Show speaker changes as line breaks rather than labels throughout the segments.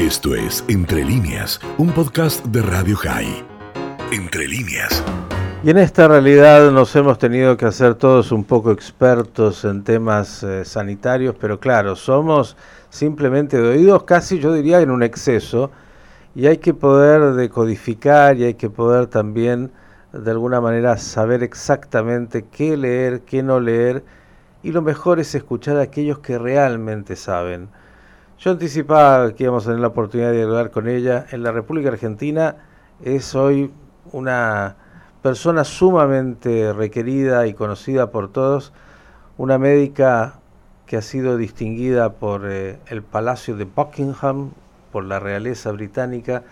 Esto es Entre líneas, un podcast de Radio High. Entre líneas.
Y en esta realidad nos hemos tenido que hacer todos un poco expertos en temas eh, sanitarios, pero claro, somos simplemente de oídos casi yo diría en un exceso y hay que poder decodificar y hay que poder también de alguna manera saber exactamente qué leer, qué no leer y lo mejor es escuchar a aquellos que realmente saben. Yo anticipaba que íbamos a tener la oportunidad de hablar con ella. En la República Argentina es hoy una persona sumamente requerida y conocida por todos, una médica que ha sido distinguida por eh, el Palacio de Buckingham, por la realeza británica,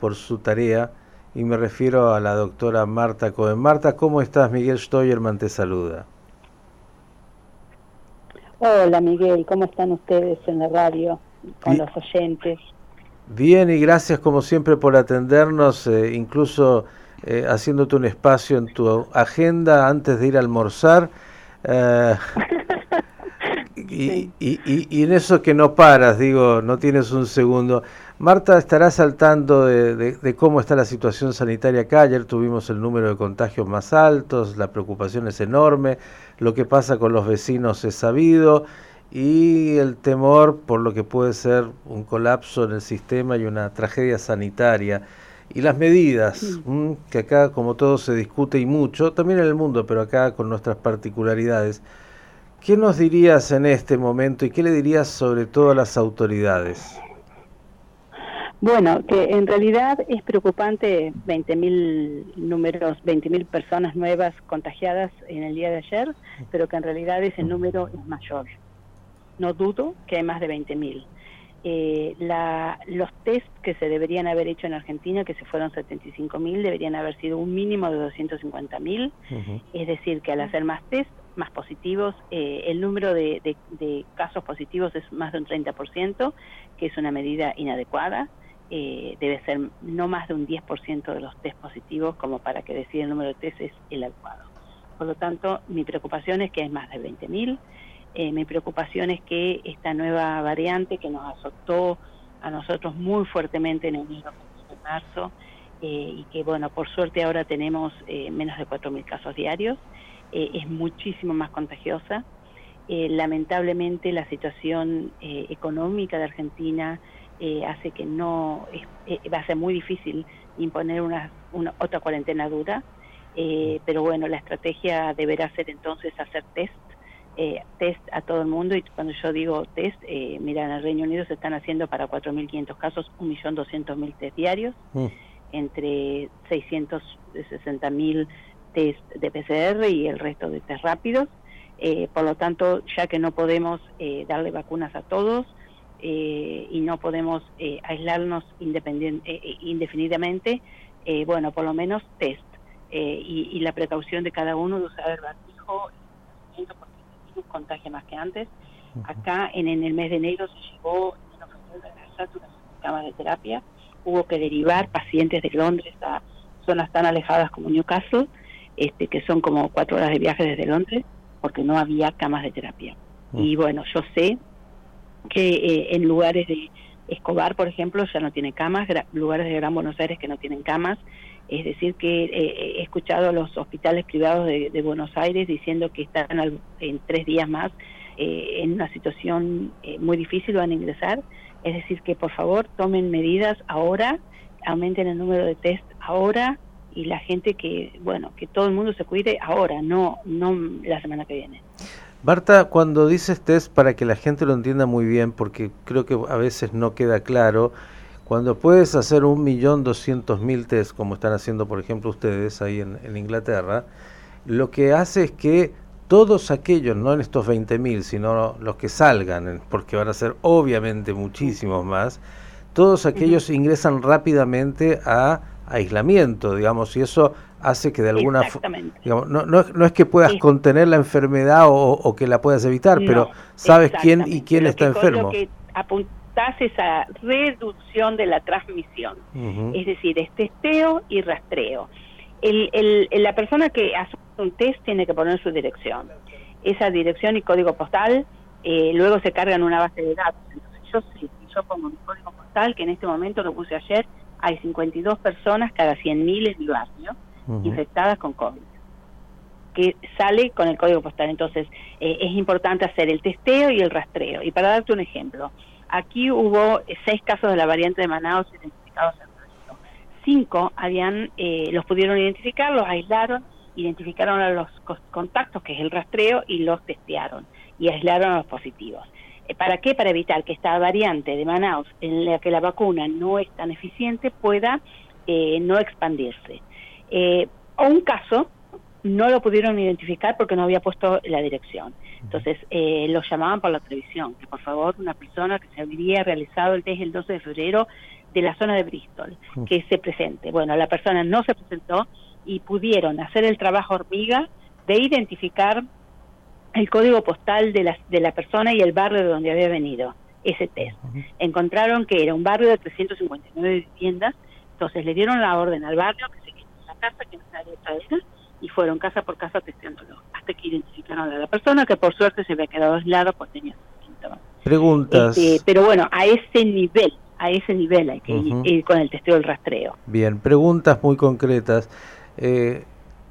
por su tarea, y me refiero a la doctora Marta Cohen. Marta, ¿cómo estás? Miguel Steuerman te saluda.
Hola Miguel, ¿cómo están ustedes en la radio con los oyentes?
Bien, y gracias como siempre por atendernos, eh, incluso eh, haciéndote un espacio en tu agenda antes de ir a almorzar. Eh, y, y, en eso que no paras, digo, no tienes un segundo. Marta estará saltando de, cómo está la situación sanitaria acá. Ayer tuvimos el número de contagios más altos, la preocupación es enorme, lo que pasa con los vecinos es sabido y el temor por lo que puede ser un colapso en el sistema y una tragedia sanitaria. Y las medidas, que acá como todo se discute y mucho, también en el mundo, pero acá con nuestras particularidades. ¿Qué nos dirías en este momento y qué le dirías sobre todo a las autoridades?
Bueno, que en realidad es preocupante 20.000 números, 20.000 personas nuevas contagiadas en el día de ayer, pero que en realidad ese número es mayor. No dudo que hay más de 20.000. Eh, los test que se deberían haber hecho en Argentina, que se fueron 75.000, deberían haber sido un mínimo de 250.000. Es decir, que al hacer más test, más positivos, eh, el número de, casos positivos es más de un 30%, que es una medida inadecuada. Eh, debe ser no más de un 10% de los test positivos como para que decida el número de test es el adecuado. Por lo tanto, mi preocupación es que hay más de 20.000. Eh, mi preocupación es que esta nueva variante que nos azotó a nosotros muy fuertemente en enero de marzo eh, y que, bueno, por suerte ahora tenemos eh, menos de 4.000 casos diarios, es muchísimo más contagiosa. lamentablemente la situación económica de Argentina eh, hace que no eh, va a ser muy difícil imponer una, otra cuarentena dura eh, pero bueno la estrategia deberá ser entonces hacer test test a todo el mundo y cuando yo digo test mira en el Reino Unido se están haciendo para 4.500 casos 1.200.000 test diarios mm. entre 660.000 test de PCR y el resto de test rápidos por lo tanto ya que no podemos darle vacunas a todos eh, y no podemos eh, aislarnos eh, indefinidamente, bueno, por lo menos test y, la precaución de cada uno de usar el barbijo, el virus contagia más que antes. Acá en, en, el mes de enero se llevó en una camas de terapia, hubo que derivar pacientes de Londres a zonas tan alejadas como Newcastle, este, que son como cuatro horas de viaje desde Londres, porque no había camas de terapia. Y bueno, yo sé que eh, en lugares de Escobar, por ejemplo, ya no tiene camas, lugares de Gran Buenos Aires que no tienen camas. Es decir, que eh, he escuchado a los hospitales privados de, Buenos Aires diciendo que están en tres días más eh, en una situación muy difícil, van a ingresar. Es decir, que por favor tomen medidas ahora, aumenten el número de test ahora y la gente que, bueno, que todo el mundo se cuide ahora, no, no la semana que viene.
Marta, cuando dices test, para que la gente lo entienda muy bien, porque creo que a veces no queda claro, cuando puedes hacer un millón doscientos mil test, como están haciendo por ejemplo ustedes ahí en, Inglaterra, lo que hace es que todos aquellos, no en estos 20 mil, sino los que salgan, porque van a ser obviamente muchísimos más, todos aquellos ingresan rápidamente a aislamiento, digamos, y eso hace que de alguna forma, no, no, no, es que puedas contener la enfermedad o, que la puedas evitar, pero sabes quién y quién está enfermo. Lo que
apuntás esa reducción de la transmisión, es decir, es testeo y rastreo. El, el, la persona que hace un test tiene que poner su dirección. Esa dirección y código postal eh, luego se carga en una base de datos. Entonces yo sé yo pongo mi código postal, que en este momento lo puse ayer, hay 52 personas cada 100.000 en mi barrio infectadas con COVID que sale con el código postal. Entonces, eh, es importante hacer el testeo y el rastreo. Y para darte un ejemplo, aquí hubo seis casos de la variante de Manaus identificados en Brasil. Cinco habían, eh, los pudieron identificar, los aislaron, identificaron a los contactos, que es el rastreo, y los testearon y aislaron a los positivos. Eh, ¿Para qué? Para evitar que esta variante de Manaus, en la que la vacuna no es tan eficiente, pueda no expandirse. o un caso no lo pudieron identificar porque no había puesto la dirección. Entonces, eh, lo llamaban por la televisión, que por favor una persona que se había realizado el test el 12 de febrero de la zona de Bristol, que se presente. Bueno, la persona no se presentó y pudieron hacer el trabajo hormiga de identificar el código postal de la, de la persona y el barrio de donde había venido ese test. Encontraron que era un barrio de 359 viviendas, entonces le dieron la orden al barrio que se quedó en la casa, que no nadie traer y fueron casa por casa testeándolo hasta que identificaron a la persona que por suerte se había quedado aislado pues tenía síntomas.
Preguntas.
Este, pero bueno, a ese nivel, a ese nivel hay que ir, con el testeo del rastreo.
Bien, preguntas muy concretas. Eh,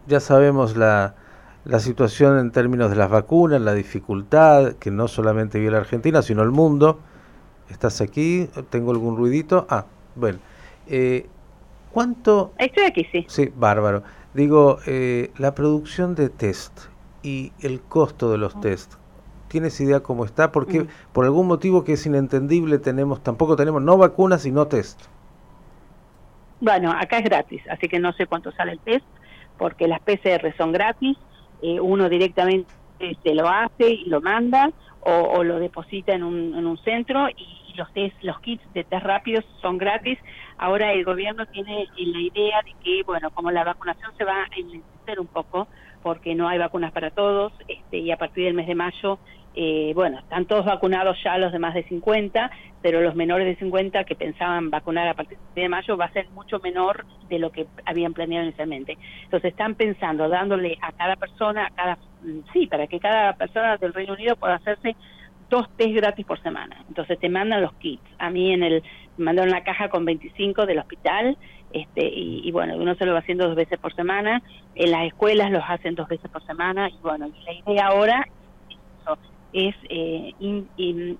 ya sabemos la, la situación en términos de las vacunas, la dificultad que no solamente vive la Argentina, sino el mundo. ¿Estás aquí? ¿Tengo algún ruidito? Ah, bueno. Eh, ¿Cuánto?
Estoy aquí, sí.
Sí, bárbaro. Digo, eh, la producción de test y el costo de los ah. test, ¿tienes idea cómo está? Porque mm. por algún motivo que es inentendible tenemos, tampoco tenemos no vacunas sino test.
Bueno, acá es gratis, así que no sé cuánto sale el test, porque las PCR son gratis, eh, uno directamente se lo hace y lo manda o, lo deposita en un, en un centro y, los test, los kits de test rápidos son gratis. Ahora el gobierno tiene la idea de que, bueno, como la vacunación se va a enlentecer un poco, porque no hay vacunas para todos, este, y a partir del mes de mayo, eh, bueno, están todos vacunados ya los de más de 50, pero los menores de 50 que pensaban vacunar a partir de mayo va a ser mucho menor de lo que habían planeado inicialmente. Entonces están pensando, dándole a cada persona, cada, sí, para que cada persona del Reino Unido pueda hacerse dos test gratis por semana. Entonces te mandan los kits. A mí en el me mandaron la caja con 25 del hospital este y, bueno, uno se lo va haciendo dos veces por semana. En las escuelas los hacen dos veces por semana y bueno, la idea ahora es eh,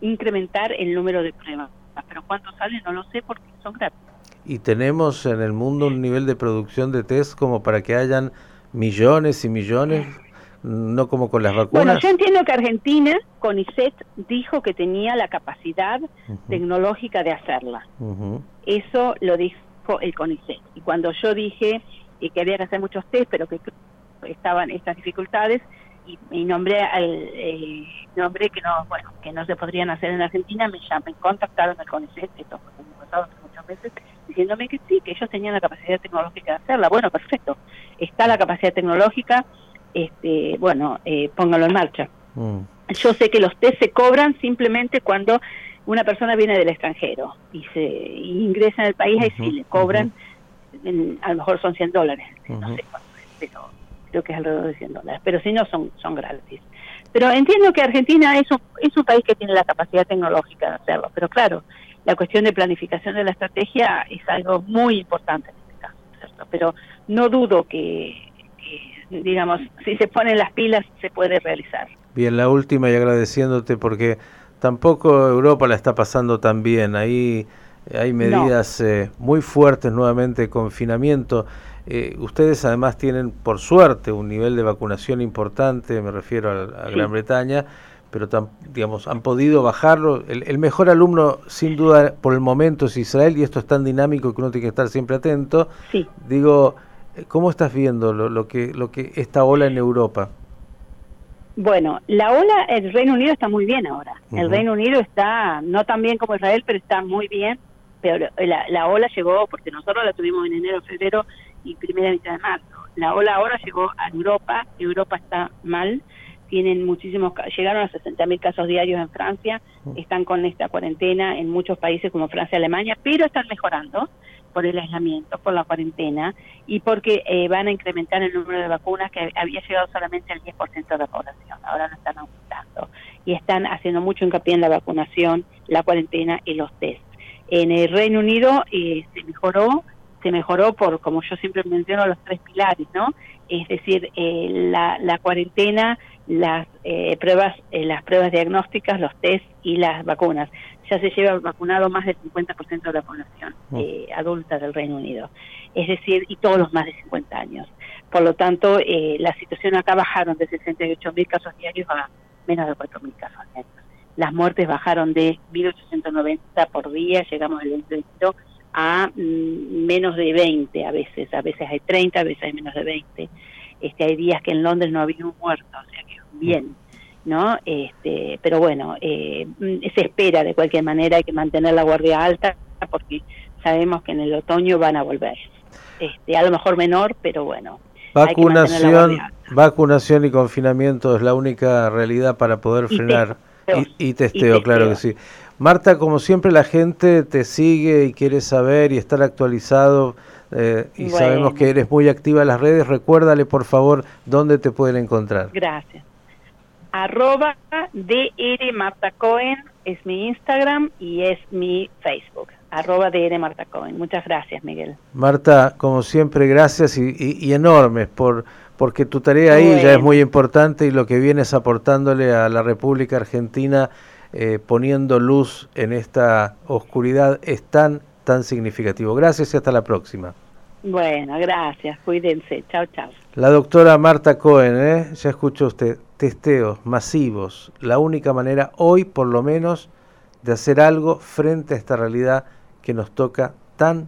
incrementar el número de pruebas. Pero cuánto sale no lo sé porque son gratis.
¿Y tenemos en el mundo un nivel de producción de test como para que hayan millones y millones no como con las vacunas.
Bueno, yo entiendo que Argentina, CONICET, dijo que tenía la capacidad tecnológica de hacerla. Eso lo dijo el CONICET. Y cuando yo dije que había que hacer muchos test, pero que estaban estas dificultades, y, nombré al eh, nombré que no bueno que no se podrían hacer en Argentina me llaman contactaron al CONICET esto pasado muchas veces diciéndome que sí que ellos tenían la capacidad tecnológica de hacerla bueno perfecto está la capacidad tecnológica este, bueno, eh, póngalo en marcha. Mm. Yo sé que los test se cobran simplemente cuando una persona viene del extranjero y se ingresa en el país, y sí le cobran, a lo mejor son 100 dólares, no sé cuánto es, pero creo que es alrededor de 100 dólares, pero si no son, son gratis. Pero entiendo que Argentina es un, es un país que tiene la capacidad tecnológica de hacerlo, pero claro, la cuestión de planificación de la estrategia es algo muy importante en este caso, ¿cierto? Pero no dudo que digamos, si se ponen las pilas se puede realizar.
Bien, la última y agradeciéndote porque tampoco Europa la está pasando tan bien. Ahí hay medidas eh, muy fuertes nuevamente de confinamiento. Eh, ustedes además tienen, por suerte, un nivel de vacunación importante, me refiero a, Gran Bretaña, pero digamos, han podido bajarlo. El, el, mejor alumno, sin duda, por el momento es Israel, y esto es tan dinámico que uno tiene que estar siempre atento.
Sí.
Digo, ¿Cómo estás viendo lo, que, lo que esta ola en Europa?
Bueno, la ola, el Reino Unido está muy bien ahora. El Reino Unido está, no tan bien como Israel, pero está muy bien. Pero la, ola llegó, porque nosotros la tuvimos en enero, febrero y primera mitad de marzo. La ola ahora llegó a Europa. Europa está mal. Tienen muchísimos, llegaron a 60.000 casos diarios en Francia. Están con esta cuarentena en muchos países como Francia y Alemania, pero están mejorando por el aislamiento, por la cuarentena y porque eh, van a incrementar el número de vacunas que había llegado solamente al 10% de la población, ahora lo están aumentando y están haciendo mucho hincapié en la vacunación, la cuarentena y los test. En el Reino Unido eh, se mejoró, se mejoró por, como yo siempre menciono, los tres pilares, ¿no? Es decir, eh, la, la cuarentena, las eh, pruebas, eh, las pruebas diagnósticas, los test y las vacunas. Ya se lleva vacunado más del 50% de la población mm. eh, adulta del Reino Unido. Es decir, y todos los más de 50 años. Por lo tanto, eh, la situación acá bajaron de 68.000 casos diarios a menos de 4.000 casos diarios. Las muertes bajaron de 1.890 por día, llegamos el 20 a mm, menos de 20 a veces, a veces hay 30, a veces hay menos de 20. Este, hay días que en Londres no había un muerto, o sea que bien, ¿no? Este, pero bueno, eh, se espera de cualquier manera, hay que mantener la guardia alta porque sabemos que en el otoño van a volver. Este, a lo mejor menor, pero bueno.
Vacunación, vacunación y confinamiento es la única realidad para poder frenar. Y, testeo, claro que sí. Marta, como siempre la gente te sigue y quiere saber y estar actualizado eh, y sabemos que eres muy activa en las redes. Recuérdale por favor dónde te pueden encontrar.
Gracias. Arroba DR Marta Cohen es mi Instagram y es mi Facebook. Arroba DR Marta Cohen. Muchas gracias, Miguel.
Marta, como siempre, gracias y, enormes por porque tu tarea ahí ya es muy importante y lo que vienes aportándole a la República Argentina eh, poniendo luz en esta oscuridad es tan, tan significativo. Gracias y hasta la próxima.
Bueno, gracias. Cuídense. Chao, chao.
La doctora Marta Cohen, ¿eh? ya escuchó usted, testeos masivos, la única manera hoy por lo menos de hacer algo frente a esta realidad que nos toca tan,